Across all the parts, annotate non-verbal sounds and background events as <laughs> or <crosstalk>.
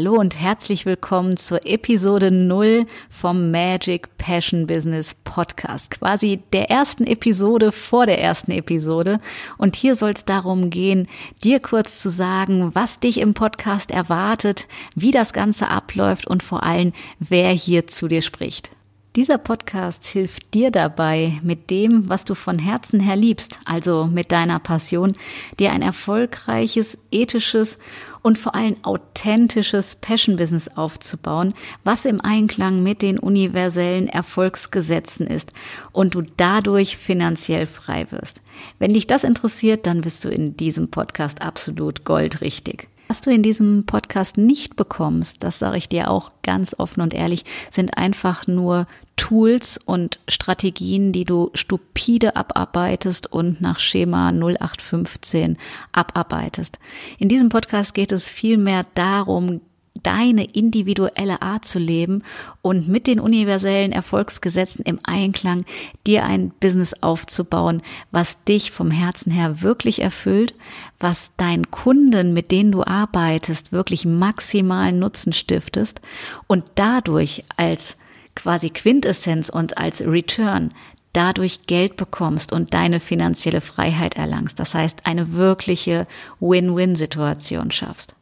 Hallo und herzlich willkommen zur Episode 0 vom Magic Passion Business Podcast. Quasi der ersten Episode vor der ersten Episode. Und hier soll es darum gehen, dir kurz zu sagen, was dich im Podcast erwartet, wie das Ganze abläuft und vor allem, wer hier zu dir spricht. Dieser Podcast hilft dir dabei, mit dem, was du von Herzen her liebst, also mit deiner Passion, dir ein erfolgreiches, ethisches und vor allem authentisches Passion-Business aufzubauen, was im Einklang mit den universellen Erfolgsgesetzen ist und du dadurch finanziell frei wirst. Wenn dich das interessiert, dann bist du in diesem Podcast absolut goldrichtig. Was du in diesem Podcast nicht bekommst, das sage ich dir auch ganz offen und ehrlich, sind einfach nur Tools und Strategien, die du stupide abarbeitest und nach Schema 0815 abarbeitest. In diesem Podcast geht es vielmehr darum, deine individuelle Art zu leben und mit den universellen Erfolgsgesetzen im Einklang dir ein Business aufzubauen, was dich vom Herzen her wirklich erfüllt, was deinen Kunden, mit denen du arbeitest, wirklich maximalen Nutzen stiftest und dadurch als quasi Quintessenz und als Return dadurch Geld bekommst und deine finanzielle Freiheit erlangst. Das heißt, eine wirkliche Win-Win-Situation schaffst.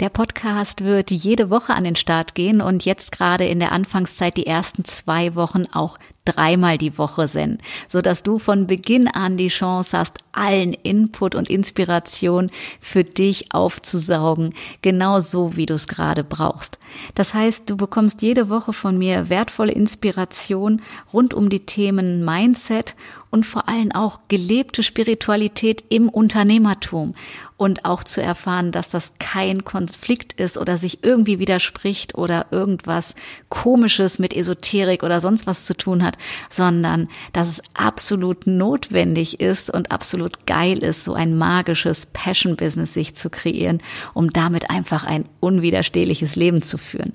Der Podcast wird jede Woche an den Start gehen und jetzt gerade in der Anfangszeit die ersten zwei Wochen auch dreimal die Woche senden, so dass du von Beginn an die Chance hast, allen Input und Inspiration für dich aufzusaugen, genau so wie du es gerade brauchst. Das heißt, du bekommst jede Woche von mir wertvolle Inspiration rund um die Themen Mindset und vor allem auch gelebte Spiritualität im Unternehmertum und auch zu erfahren, dass das kein Konflikt ist oder sich irgendwie widerspricht oder irgendwas komisches mit Esoterik oder sonst was zu tun hat, sondern dass es absolut notwendig ist und absolut geil ist, so ein magisches Passion-Business sich zu kreieren, um damit einfach ein unwiderstehliches Leben zu führen.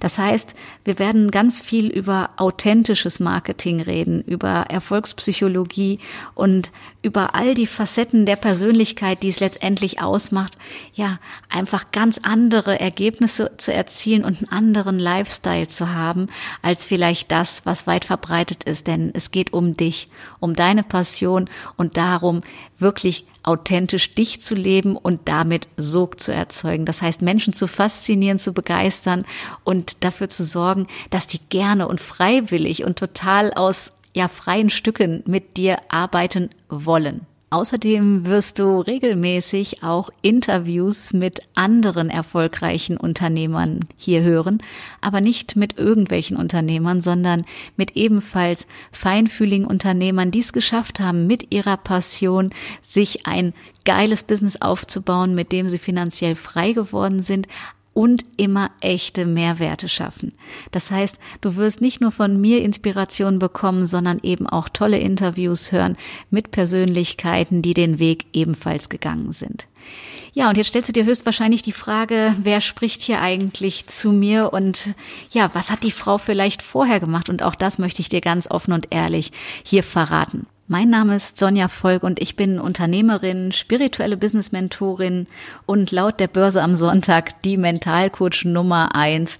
Das heißt, wir werden ganz viel über authentisches Marketing reden, über Erfolgspsychologie und über all die Facetten der Persönlichkeit, die es letztendlich ausmacht, ja, einfach ganz andere Ergebnisse zu erzielen und einen anderen Lifestyle zu haben, als vielleicht das, was weit verbreitet ist. Denn es geht um dich, um deine Passion und darum, wirklich authentisch dich zu leben und damit Sog zu erzeugen. Das heißt, Menschen zu faszinieren, zu begeistern und dafür zu sorgen, dass die gerne und freiwillig und total aus ja freien Stücken mit dir arbeiten wollen. Außerdem wirst du regelmäßig auch Interviews mit anderen erfolgreichen Unternehmern hier hören, aber nicht mit irgendwelchen Unternehmern, sondern mit ebenfalls feinfühligen Unternehmern, die es geschafft haben, mit ihrer Passion sich ein geiles Business aufzubauen, mit dem sie finanziell frei geworden sind, und immer echte Mehrwerte schaffen. Das heißt, du wirst nicht nur von mir Inspiration bekommen, sondern eben auch tolle Interviews hören mit Persönlichkeiten, die den Weg ebenfalls gegangen sind. Ja, und jetzt stellst du dir höchstwahrscheinlich die Frage, wer spricht hier eigentlich zu mir und ja, was hat die Frau vielleicht vorher gemacht? Und auch das möchte ich dir ganz offen und ehrlich hier verraten. Mein Name ist Sonja Volk und ich bin Unternehmerin, spirituelle Business-Mentorin und laut der Börse am Sonntag die Mentalcoach Nummer eins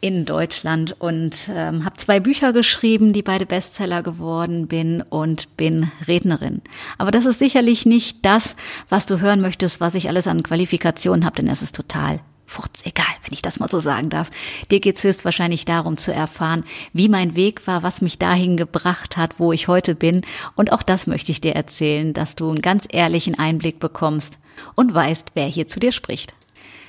in Deutschland und ähm, habe zwei Bücher geschrieben, die beide Bestseller geworden bin und bin Rednerin. Aber das ist sicherlich nicht das, was du hören möchtest, was ich alles an Qualifikationen habe, denn es ist total furz egal, wenn ich das mal so sagen darf. Dir geht's höchstwahrscheinlich darum zu erfahren, wie mein Weg war, was mich dahin gebracht hat, wo ich heute bin. Und auch das möchte ich dir erzählen, dass du einen ganz ehrlichen Einblick bekommst und weißt, wer hier zu dir spricht.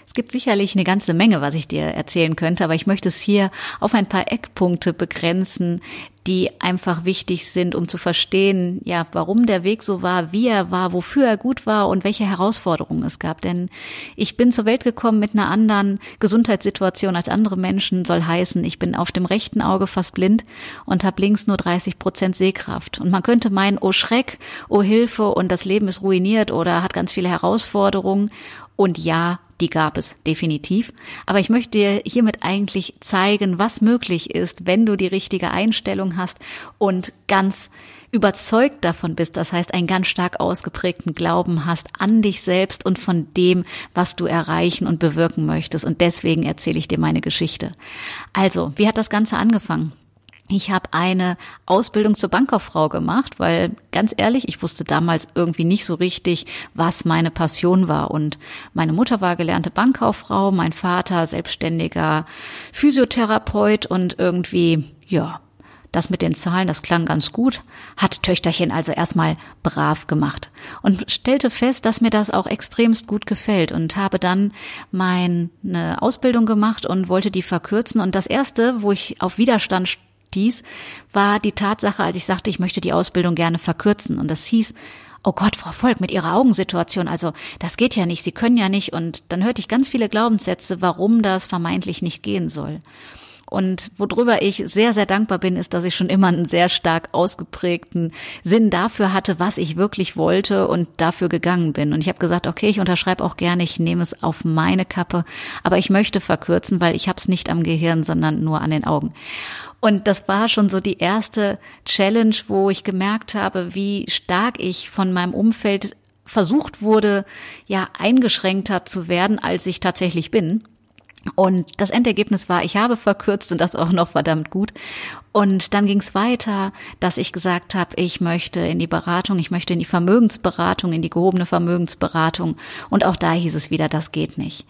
Es gibt sicherlich eine ganze Menge, was ich dir erzählen könnte, aber ich möchte es hier auf ein paar Eckpunkte begrenzen, die einfach wichtig sind, um zu verstehen, ja, warum der Weg so war, wie er war, wofür er gut war und welche Herausforderungen es gab. Denn ich bin zur Welt gekommen mit einer anderen Gesundheitssituation als andere Menschen, soll heißen, ich bin auf dem rechten Auge fast blind und habe links nur 30 Prozent Sehkraft. Und man könnte meinen, oh Schreck, oh Hilfe und das Leben ist ruiniert oder hat ganz viele Herausforderungen. Und ja, die gab es definitiv. Aber ich möchte dir hiermit eigentlich zeigen, was möglich ist, wenn du die richtige Einstellung hast und ganz überzeugt davon bist, das heißt einen ganz stark ausgeprägten Glauben hast an dich selbst und von dem, was du erreichen und bewirken möchtest. Und deswegen erzähle ich dir meine Geschichte. Also, wie hat das Ganze angefangen? Ich habe eine Ausbildung zur Bankkauffrau gemacht, weil ganz ehrlich, ich wusste damals irgendwie nicht so richtig, was meine Passion war. Und meine Mutter war gelernte Bankkauffrau, mein Vater selbstständiger Physiotherapeut und irgendwie, ja, das mit den Zahlen, das klang ganz gut, hat Töchterchen also erstmal brav gemacht und stellte fest, dass mir das auch extremst gut gefällt und habe dann meine Ausbildung gemacht und wollte die verkürzen und das erste, wo ich auf Widerstand dies war die Tatsache, als ich sagte, ich möchte die Ausbildung gerne verkürzen. Und das hieß, oh Gott, Frau Volk, mit Ihrer Augensituation, also das geht ja nicht, Sie können ja nicht. Und dann hörte ich ganz viele Glaubenssätze, warum das vermeintlich nicht gehen soll. Und worüber ich sehr, sehr dankbar bin, ist, dass ich schon immer einen sehr stark ausgeprägten Sinn dafür hatte, was ich wirklich wollte und dafür gegangen bin. Und ich habe gesagt, okay, ich unterschreibe auch gerne, ich nehme es auf meine Kappe, aber ich möchte verkürzen, weil ich habe es nicht am Gehirn, sondern nur an den Augen. Und das war schon so die erste Challenge, wo ich gemerkt habe, wie stark ich von meinem Umfeld versucht wurde, ja, eingeschränkter zu werden, als ich tatsächlich bin. Und das Endergebnis war, ich habe verkürzt und das auch noch verdammt gut. Und dann ging es weiter, dass ich gesagt habe, ich möchte in die Beratung, ich möchte in die Vermögensberatung, in die gehobene Vermögensberatung. Und auch da hieß es wieder, das geht nicht.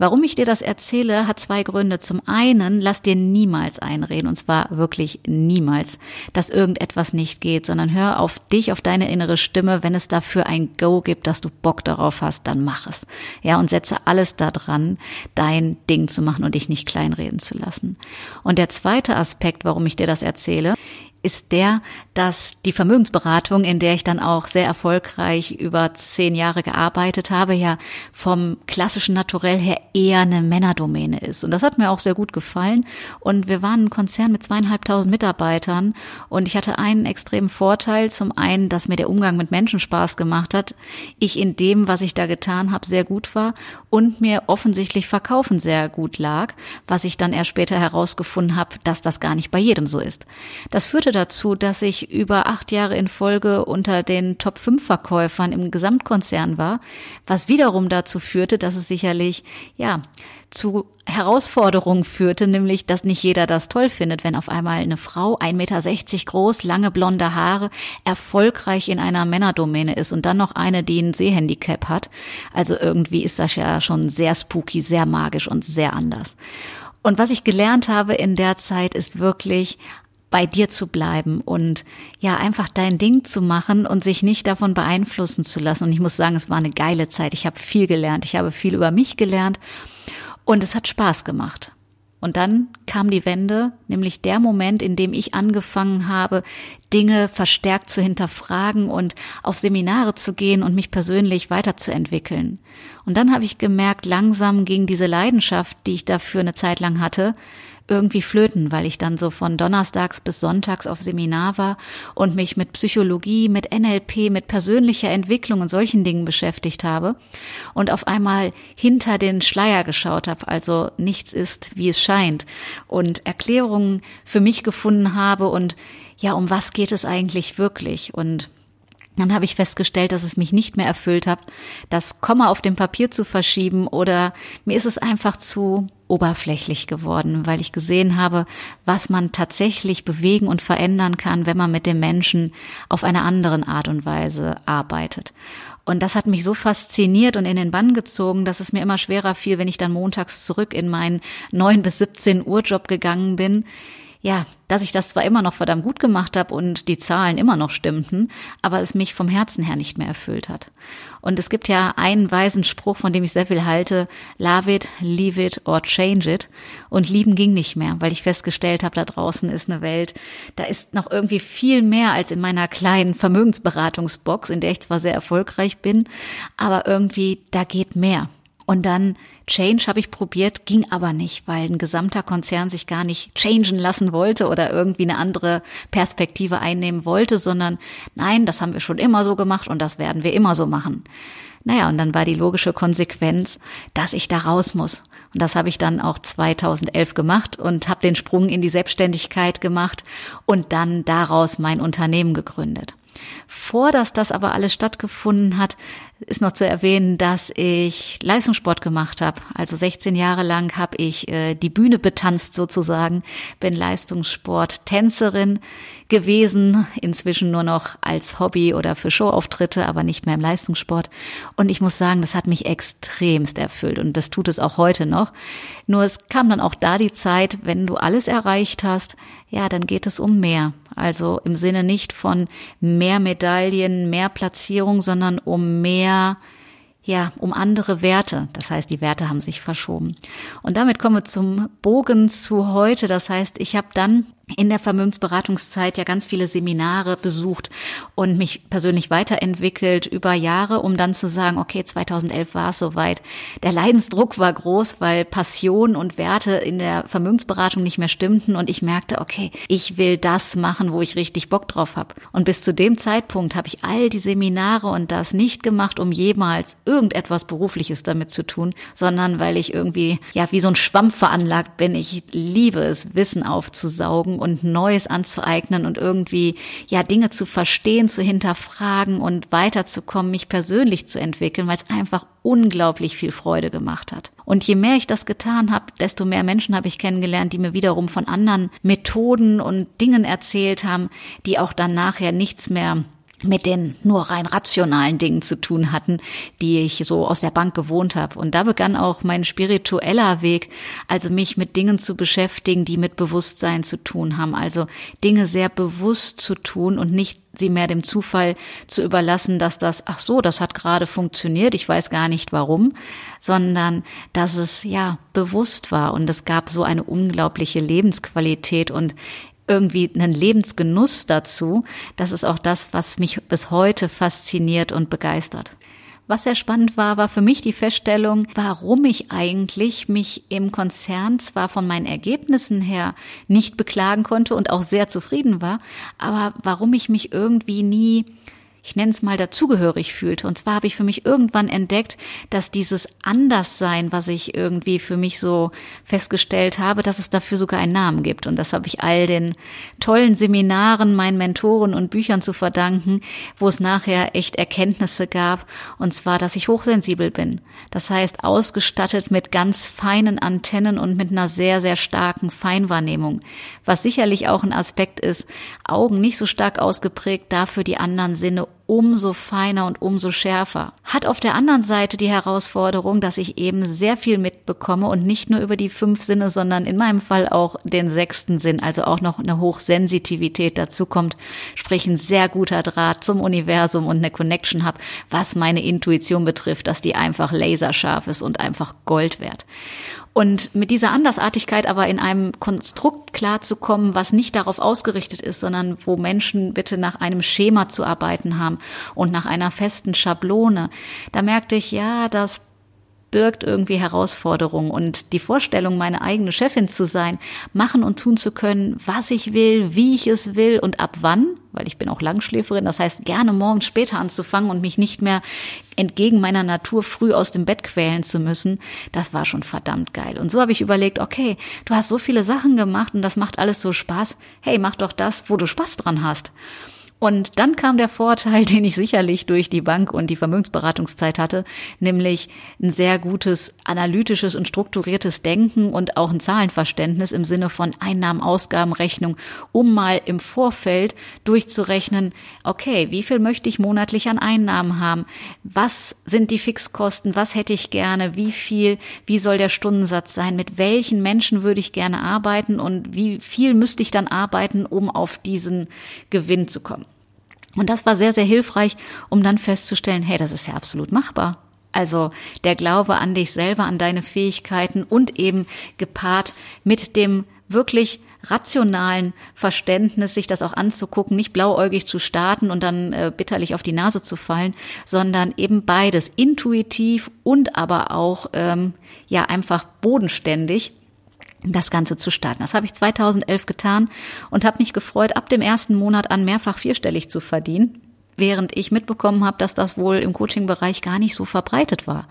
Warum ich dir das erzähle, hat zwei Gründe. Zum einen, lass dir niemals einreden, und zwar wirklich niemals, dass irgendetwas nicht geht, sondern hör auf dich, auf deine innere Stimme. Wenn es dafür ein Go gibt, dass du Bock darauf hast, dann mach es. Ja, und setze alles daran, dein Ding zu machen und dich nicht kleinreden zu lassen. Und der zweite Aspekt, warum ich dir das erzähle, ist der, dass die Vermögensberatung, in der ich dann auch sehr erfolgreich über zehn Jahre gearbeitet habe, ja vom klassischen Naturell her eher eine Männerdomäne ist. Und das hat mir auch sehr gut gefallen. Und wir waren ein Konzern mit zweieinhalbtausend Mitarbeitern und ich hatte einen extremen Vorteil. Zum einen, dass mir der Umgang mit Menschen Spaß gemacht hat. Ich in dem, was ich da getan habe, sehr gut war und mir offensichtlich Verkaufen sehr gut lag, was ich dann erst später herausgefunden habe, dass das gar nicht bei jedem so ist. Das führte führte dazu, dass ich über acht Jahre in Folge unter den Top 5 Verkäufern im Gesamtkonzern war, was wiederum dazu führte, dass es sicherlich, ja, zu Herausforderungen führte, nämlich, dass nicht jeder das toll findet, wenn auf einmal eine Frau, 1,60 Meter groß, lange blonde Haare, erfolgreich in einer Männerdomäne ist und dann noch eine, die ein Sehhandicap hat. Also irgendwie ist das ja schon sehr spooky, sehr magisch und sehr anders. Und was ich gelernt habe in der Zeit ist wirklich bei dir zu bleiben und ja, einfach dein Ding zu machen und sich nicht davon beeinflussen zu lassen. Und ich muss sagen, es war eine geile Zeit. Ich habe viel gelernt. Ich habe viel über mich gelernt und es hat Spaß gemacht. Und dann kam die Wende, nämlich der Moment, in dem ich angefangen habe, Dinge verstärkt zu hinterfragen und auf Seminare zu gehen und mich persönlich weiterzuentwickeln. Und dann habe ich gemerkt, langsam ging diese Leidenschaft, die ich dafür eine Zeit lang hatte, irgendwie flöten, weil ich dann so von Donnerstags bis Sonntags auf Seminar war und mich mit Psychologie, mit NLP, mit persönlicher Entwicklung und solchen Dingen beschäftigt habe und auf einmal hinter den Schleier geschaut habe, also nichts ist, wie es scheint und Erklärungen für mich gefunden habe und ja, um was geht es eigentlich wirklich? Und dann habe ich festgestellt, dass es mich nicht mehr erfüllt hat, das Komma auf dem Papier zu verschieben oder mir ist es einfach zu oberflächlich geworden, weil ich gesehen habe, was man tatsächlich bewegen und verändern kann, wenn man mit dem Menschen auf eine andere Art und Weise arbeitet. Und das hat mich so fasziniert und in den Bann gezogen, dass es mir immer schwerer fiel, wenn ich dann montags zurück in meinen neun bis 17 Uhr Job gegangen bin, ja, dass ich das zwar immer noch verdammt gut gemacht habe und die Zahlen immer noch stimmten, aber es mich vom Herzen her nicht mehr erfüllt hat. Und es gibt ja einen weisen Spruch, von dem ich sehr viel halte, love it, leave it or change it. Und lieben ging nicht mehr, weil ich festgestellt habe, da draußen ist eine Welt, da ist noch irgendwie viel mehr als in meiner kleinen Vermögensberatungsbox, in der ich zwar sehr erfolgreich bin, aber irgendwie da geht mehr. Und dann Change habe ich probiert, ging aber nicht, weil ein gesamter Konzern sich gar nicht changen lassen wollte oder irgendwie eine andere Perspektive einnehmen wollte, sondern nein, das haben wir schon immer so gemacht und das werden wir immer so machen. Naja, und dann war die logische Konsequenz, dass ich da raus muss. Und das habe ich dann auch 2011 gemacht und habe den Sprung in die Selbstständigkeit gemacht und dann daraus mein Unternehmen gegründet. Vor dass das aber alles stattgefunden hat, ist noch zu erwähnen, dass ich Leistungssport gemacht habe. Also 16 Jahre lang habe ich äh, die Bühne betanzt sozusagen, bin Leistungssport-Tänzerin gewesen, inzwischen nur noch als Hobby oder für Showauftritte, aber nicht mehr im Leistungssport. Und ich muss sagen, das hat mich extremst erfüllt und das tut es auch heute noch. Nur es kam dann auch da die Zeit, wenn du alles erreicht hast, ja, dann geht es um mehr. Also im Sinne nicht von mehr Medaillen, mehr Platzierung, sondern um mehr ja, um andere Werte. Das heißt, die Werte haben sich verschoben. Und damit kommen wir zum Bogen zu heute. Das heißt, ich habe dann in der Vermögensberatungszeit ja ganz viele Seminare besucht und mich persönlich weiterentwickelt über Jahre, um dann zu sagen, okay, 2011 war es soweit. Der Leidensdruck war groß, weil Passion und Werte in der Vermögensberatung nicht mehr stimmten und ich merkte, okay, ich will das machen, wo ich richtig Bock drauf habe. Und bis zu dem Zeitpunkt habe ich all die Seminare und das nicht gemacht, um jemals irgendetwas Berufliches damit zu tun, sondern weil ich irgendwie, ja, wie so ein Schwamm veranlagt bin. Ich liebe es, Wissen aufzusaugen und Neues anzueignen und irgendwie ja Dinge zu verstehen, zu hinterfragen und weiterzukommen, mich persönlich zu entwickeln, weil es einfach unglaublich viel Freude gemacht hat. Und je mehr ich das getan habe, desto mehr Menschen habe ich kennengelernt, die mir wiederum von anderen Methoden und Dingen erzählt haben, die auch dann nachher nichts mehr mit den nur rein rationalen Dingen zu tun hatten, die ich so aus der Bank gewohnt habe. Und da begann auch mein spiritueller Weg, also mich mit Dingen zu beschäftigen, die mit Bewusstsein zu tun haben. Also Dinge sehr bewusst zu tun und nicht sie mehr dem Zufall zu überlassen, dass das, ach so, das hat gerade funktioniert, ich weiß gar nicht warum, sondern dass es ja bewusst war und es gab so eine unglaubliche Lebensqualität und irgendwie einen Lebensgenuss dazu. Das ist auch das, was mich bis heute fasziniert und begeistert. Was sehr spannend war, war für mich die Feststellung, warum ich eigentlich mich im Konzern zwar von meinen Ergebnissen her nicht beklagen konnte und auch sehr zufrieden war, aber warum ich mich irgendwie nie ich nenne es mal dazugehörig fühlte. Und zwar habe ich für mich irgendwann entdeckt, dass dieses Anderssein, was ich irgendwie für mich so festgestellt habe, dass es dafür sogar einen Namen gibt. Und das habe ich all den tollen Seminaren, meinen Mentoren und Büchern zu verdanken, wo es nachher echt Erkenntnisse gab. Und zwar, dass ich hochsensibel bin. Das heißt, ausgestattet mit ganz feinen Antennen und mit einer sehr, sehr starken Feinwahrnehmung. Was sicherlich auch ein Aspekt ist, Augen nicht so stark ausgeprägt, dafür die anderen Sinne umso feiner und umso schärfer. Hat auf der anderen Seite die Herausforderung, dass ich eben sehr viel mitbekomme und nicht nur über die fünf Sinne, sondern in meinem Fall auch den sechsten Sinn, also auch noch eine Hochsensitivität dazu kommt, sprich ein sehr guter Draht zum Universum und eine Connection habe, was meine Intuition betrifft, dass die einfach laserscharf ist und einfach Gold wert. Und mit dieser Andersartigkeit aber in einem Konstrukt klarzukommen, was nicht darauf ausgerichtet ist, sondern wo Menschen bitte nach einem Schema zu arbeiten haben und nach einer festen Schablone. Da merkte ich, ja, das birgt irgendwie Herausforderungen und die Vorstellung, meine eigene Chefin zu sein, machen und tun zu können, was ich will, wie ich es will und ab wann, weil ich bin auch Langschläferin, das heißt gerne morgens später anzufangen und mich nicht mehr entgegen meiner Natur früh aus dem Bett quälen zu müssen, das war schon verdammt geil. Und so habe ich überlegt, okay, du hast so viele Sachen gemacht und das macht alles so Spaß. Hey, mach doch das, wo du Spaß dran hast. Und dann kam der Vorteil, <laughs> den ich sicherlich durch die Bank und die Vermögensberatungszeit hatte, nämlich ein sehr gutes analytisches und strukturiertes Denken und auch ein Zahlenverständnis im Sinne von Einnahmen, Ausgaben, Rechnung, um mal im Vorfeld durchzurechnen, okay, wie viel möchte ich monatlich an Einnahmen haben? Was sind die Fixkosten? Was hätte ich gerne? Wie viel? Wie soll der Stundensatz sein? Mit welchen Menschen würde ich gerne arbeiten? Und wie viel müsste ich dann arbeiten, um auf diesen Gewinn zu kommen? Und das war sehr, sehr hilfreich, um dann festzustellen, hey, das ist ja absolut machbar. Also der Glaube an dich selber, an deine Fähigkeiten und eben gepaart mit dem wirklich rationalen Verständnis, sich das auch anzugucken, nicht blauäugig zu starten und dann äh, bitterlich auf die Nase zu fallen, sondern eben beides intuitiv und aber auch ähm, ja einfach bodenständig das Ganze zu starten. Das habe ich 2011 getan und habe mich gefreut, ab dem ersten Monat an mehrfach vierstellig zu verdienen, während ich mitbekommen habe, dass das wohl im Coaching-Bereich gar nicht so verbreitet war.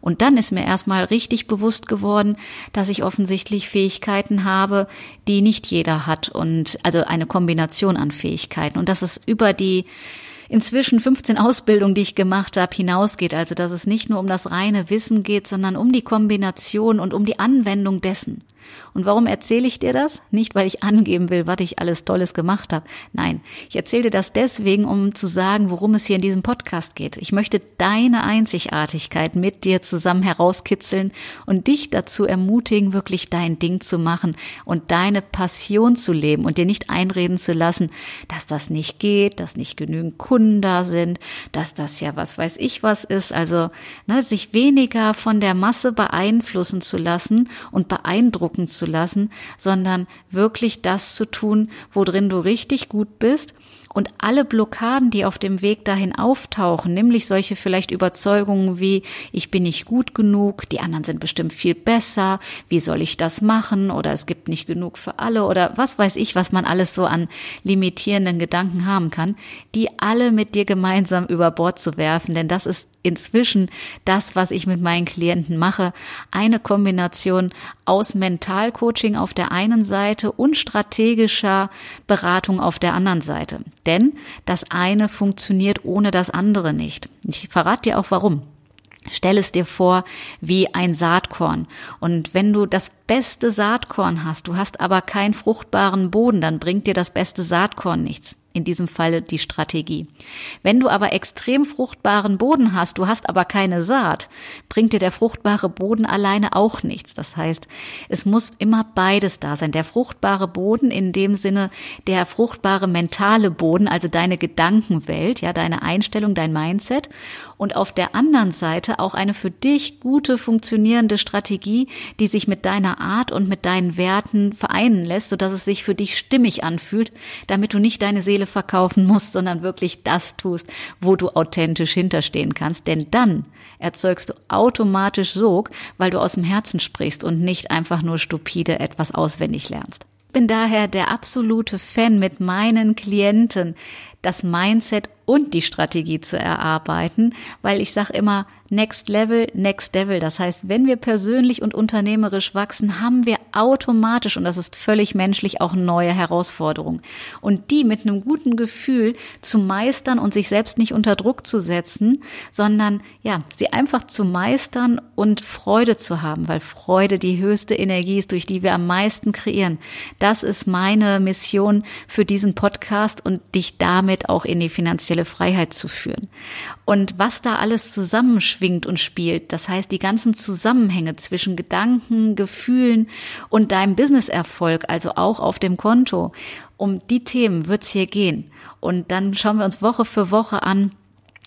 Und dann ist mir erstmal richtig bewusst geworden, dass ich offensichtlich Fähigkeiten habe, die nicht jeder hat und also eine Kombination an Fähigkeiten und dass es über die inzwischen 15 Ausbildungen, die ich gemacht habe, hinausgeht. Also dass es nicht nur um das reine Wissen geht, sondern um die Kombination und um die Anwendung dessen. Und warum erzähle ich dir das? Nicht, weil ich angeben will, was ich alles Tolles gemacht habe. Nein, ich erzähle dir das deswegen, um zu sagen, worum es hier in diesem Podcast geht. Ich möchte deine Einzigartigkeit mit dir zusammen herauskitzeln und dich dazu ermutigen, wirklich dein Ding zu machen und deine Passion zu leben und dir nicht einreden zu lassen, dass das nicht geht, dass nicht genügend Kunden da sind, dass das ja was weiß ich was ist. Also ne, sich weniger von der Masse beeinflussen zu lassen und beeindrucken gucken zu lassen, sondern wirklich das zu tun, worin du richtig gut bist. Und alle Blockaden, die auf dem Weg dahin auftauchen, nämlich solche vielleicht Überzeugungen wie ich bin nicht gut genug, die anderen sind bestimmt viel besser, wie soll ich das machen? Oder es gibt nicht genug für alle oder was weiß ich, was man alles so an limitierenden Gedanken haben kann, die alle mit dir gemeinsam über Bord zu werfen, denn das ist inzwischen das, was ich mit meinen Klienten mache. Eine Kombination aus Mentalcoaching auf der einen Seite und strategischer Beratung auf der anderen Seite. Denn das eine funktioniert ohne das andere nicht. Ich verrate dir auch warum. Stell es dir vor wie ein Saatkorn. Und wenn du das beste Saatkorn hast, du hast aber keinen fruchtbaren Boden, dann bringt dir das beste Saatkorn nichts in diesem Falle die Strategie. Wenn du aber extrem fruchtbaren Boden hast, du hast aber keine Saat, bringt dir der fruchtbare Boden alleine auch nichts. Das heißt, es muss immer beides da sein. Der fruchtbare Boden in dem Sinne, der fruchtbare mentale Boden, also deine Gedankenwelt, ja, deine Einstellung, dein Mindset. Und auf der anderen Seite auch eine für dich gute, funktionierende Strategie, die sich mit deiner Art und mit deinen Werten vereinen lässt, sodass es sich für dich stimmig anfühlt, damit du nicht deine Seele Seele verkaufen musst, sondern wirklich das tust, wo du authentisch hinterstehen kannst. Denn dann erzeugst du automatisch Sog, weil du aus dem Herzen sprichst und nicht einfach nur stupide etwas auswendig lernst. Ich bin daher der absolute Fan mit meinen Klienten, das Mindset und die Strategie zu erarbeiten, weil ich sage immer, Next Level, Next Level. Das heißt, wenn wir persönlich und unternehmerisch wachsen, haben wir automatisch, und das ist völlig menschlich, auch neue Herausforderungen. Und die mit einem guten Gefühl zu meistern und sich selbst nicht unter Druck zu setzen, sondern ja, sie einfach zu meistern und Freude zu haben, weil Freude die höchste Energie ist, durch die wir am meisten kreieren. Das ist meine Mission für diesen Podcast und dich damit auch in die finanzielle Freiheit zu führen. Und was da alles zusammenschwingt und spielt, das heißt die ganzen Zusammenhänge zwischen Gedanken, Gefühlen und deinem Businesserfolg, also auch auf dem Konto, um die Themen wird's hier gehen. Und dann schauen wir uns Woche für Woche an,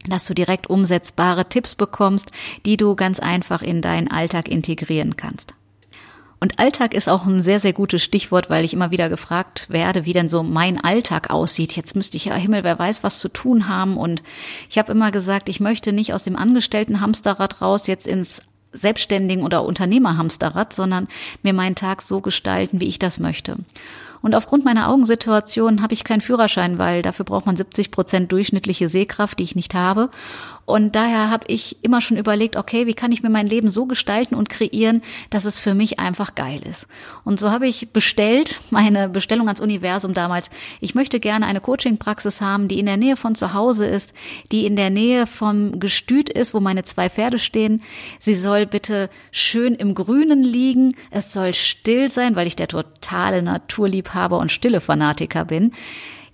dass du direkt umsetzbare Tipps bekommst, die du ganz einfach in deinen Alltag integrieren kannst. Und Alltag ist auch ein sehr, sehr gutes Stichwort, weil ich immer wieder gefragt werde, wie denn so mein Alltag aussieht. Jetzt müsste ich ja Himmel, wer weiß, was zu tun haben. Und ich habe immer gesagt, ich möchte nicht aus dem angestellten Hamsterrad raus jetzt ins Selbstständigen oder Unternehmerhamsterrad, sondern mir meinen Tag so gestalten, wie ich das möchte. Und aufgrund meiner Augensituation habe ich keinen Führerschein, weil dafür braucht man 70 Prozent durchschnittliche Sehkraft, die ich nicht habe. Und daher habe ich immer schon überlegt, okay, wie kann ich mir mein Leben so gestalten und kreieren, dass es für mich einfach geil ist. Und so habe ich bestellt, meine Bestellung ans Universum damals. Ich möchte gerne eine Coaching-Praxis haben, die in der Nähe von zu Hause ist, die in der Nähe vom Gestüt ist, wo meine zwei Pferde stehen. Sie soll bitte schön im Grünen liegen. Es soll still sein, weil ich der totale Naturliebhaber und stille Fanatiker bin.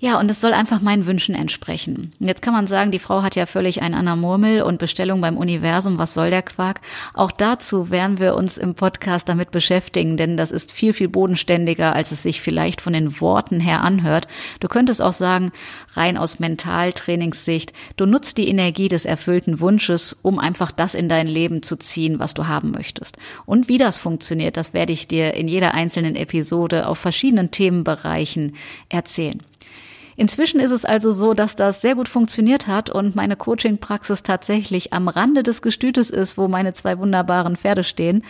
Ja, und es soll einfach meinen Wünschen entsprechen. Und jetzt kann man sagen, die Frau hat ja völlig ein Anna Murmel und Bestellung beim Universum. Was soll der Quark? Auch dazu werden wir uns im Podcast damit beschäftigen, denn das ist viel, viel bodenständiger, als es sich vielleicht von den Worten her anhört. Du könntest auch sagen, rein aus Mentaltrainingssicht, du nutzt die Energie des erfüllten Wunsches, um einfach das in dein Leben zu ziehen, was du haben möchtest. Und wie das funktioniert, das werde ich dir in jeder einzelnen Episode auf verschiedenen Themenbereichen erzählen. Inzwischen ist es also so, dass das sehr gut funktioniert hat und meine Coaching-Praxis tatsächlich am Rande des Gestütes ist, wo meine zwei wunderbaren Pferde stehen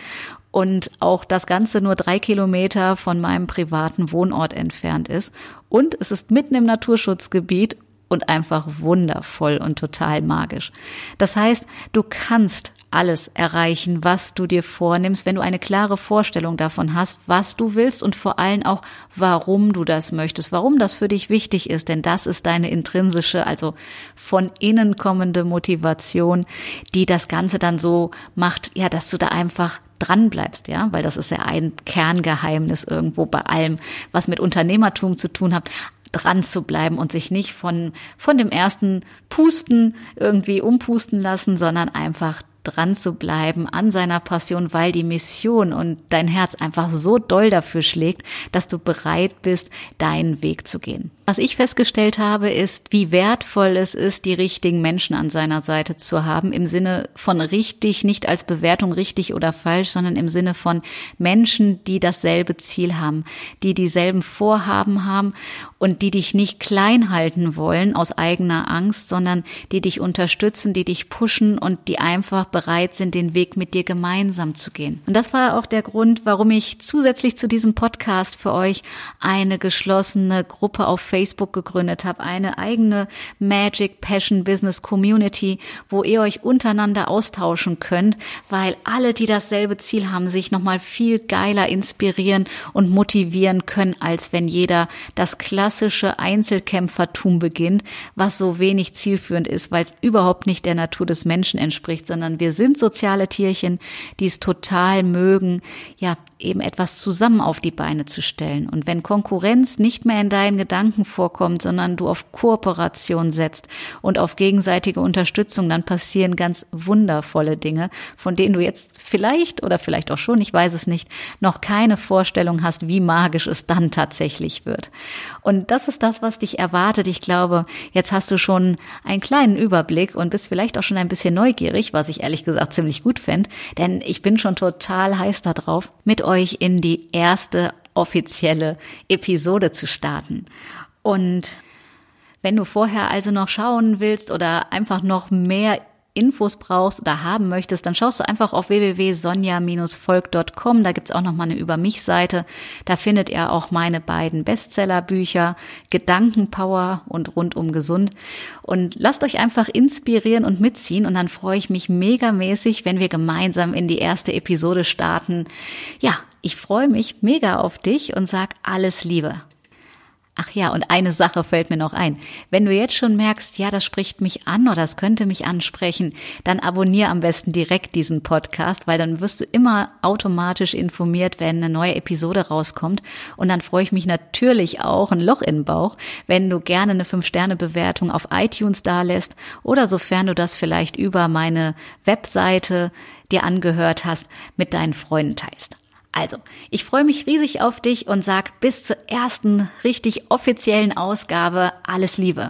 und auch das Ganze nur drei Kilometer von meinem privaten Wohnort entfernt ist. Und es ist mitten im Naturschutzgebiet und einfach wundervoll und total magisch. Das heißt, du kannst alles erreichen, was du dir vornimmst, wenn du eine klare Vorstellung davon hast, was du willst und vor allem auch, warum du das möchtest, warum das für dich wichtig ist, denn das ist deine intrinsische, also von innen kommende Motivation, die das Ganze dann so macht, ja, dass du da einfach dran bleibst, ja, weil das ist ja ein Kerngeheimnis irgendwo bei allem, was mit Unternehmertum zu tun hat dran zu bleiben und sich nicht von, von dem ersten Pusten irgendwie umpusten lassen, sondern einfach dran zu bleiben an seiner Passion, weil die Mission und dein Herz einfach so doll dafür schlägt, dass du bereit bist, deinen Weg zu gehen. Was ich festgestellt habe, ist, wie wertvoll es ist, die richtigen Menschen an seiner Seite zu haben, im Sinne von richtig, nicht als Bewertung richtig oder falsch, sondern im Sinne von Menschen, die dasselbe Ziel haben, die dieselben Vorhaben haben und die dich nicht klein halten wollen aus eigener Angst, sondern die dich unterstützen, die dich pushen und die einfach bereit sind, den Weg mit dir gemeinsam zu gehen. Und das war auch der Grund, warum ich zusätzlich zu diesem Podcast für euch eine geschlossene Gruppe auf Facebook gegründet habe, eine eigene Magic Passion Business Community, wo ihr euch untereinander austauschen könnt, weil alle, die dasselbe Ziel haben, sich nochmal viel geiler inspirieren und motivieren können, als wenn jeder das klassische Einzelkämpfertum beginnt, was so wenig zielführend ist, weil es überhaupt nicht der Natur des Menschen entspricht, sondern wir sind soziale Tierchen, die es total mögen, ja, eben etwas zusammen auf die Beine zu stellen. Und wenn Konkurrenz nicht mehr in deinen Gedanken vorkommt, sondern du auf Kooperation setzt und auf gegenseitige Unterstützung, dann passieren ganz wundervolle Dinge, von denen du jetzt vielleicht oder vielleicht auch schon, ich weiß es nicht, noch keine Vorstellung hast, wie magisch es dann tatsächlich wird. Und das ist das, was dich erwartet. Ich glaube, jetzt hast du schon einen kleinen Überblick und bist vielleicht auch schon ein bisschen neugierig, was ich ehrlich gesagt ziemlich gut fände, denn ich bin schon total heiß darauf, mit euch in die erste offizielle Episode zu starten. Und wenn du vorher also noch schauen willst oder einfach noch mehr Infos brauchst oder haben möchtest, dann schaust du einfach auf www.sonja-volk.com. Da gibt's auch noch mal eine Über mich Seite. Da findet ihr auch meine beiden Bestsellerbücher Gedankenpower und Rundum gesund. Und lasst euch einfach inspirieren und mitziehen. Und dann freue ich mich megamäßig, wenn wir gemeinsam in die erste Episode starten. Ja, ich freue mich mega auf dich und sag alles Liebe. Ach ja, und eine Sache fällt mir noch ein. Wenn du jetzt schon merkst, ja, das spricht mich an oder das könnte mich ansprechen, dann abonniere am besten direkt diesen Podcast, weil dann wirst du immer automatisch informiert, wenn eine neue Episode rauskommt. Und dann freue ich mich natürlich auch ein Loch in den Bauch, wenn du gerne eine 5-Sterne-Bewertung auf iTunes dalässt oder sofern du das vielleicht über meine Webseite dir angehört hast, mit deinen Freunden teilst. Also, ich freue mich riesig auf dich und sag bis zur ersten richtig offiziellen Ausgabe alles Liebe.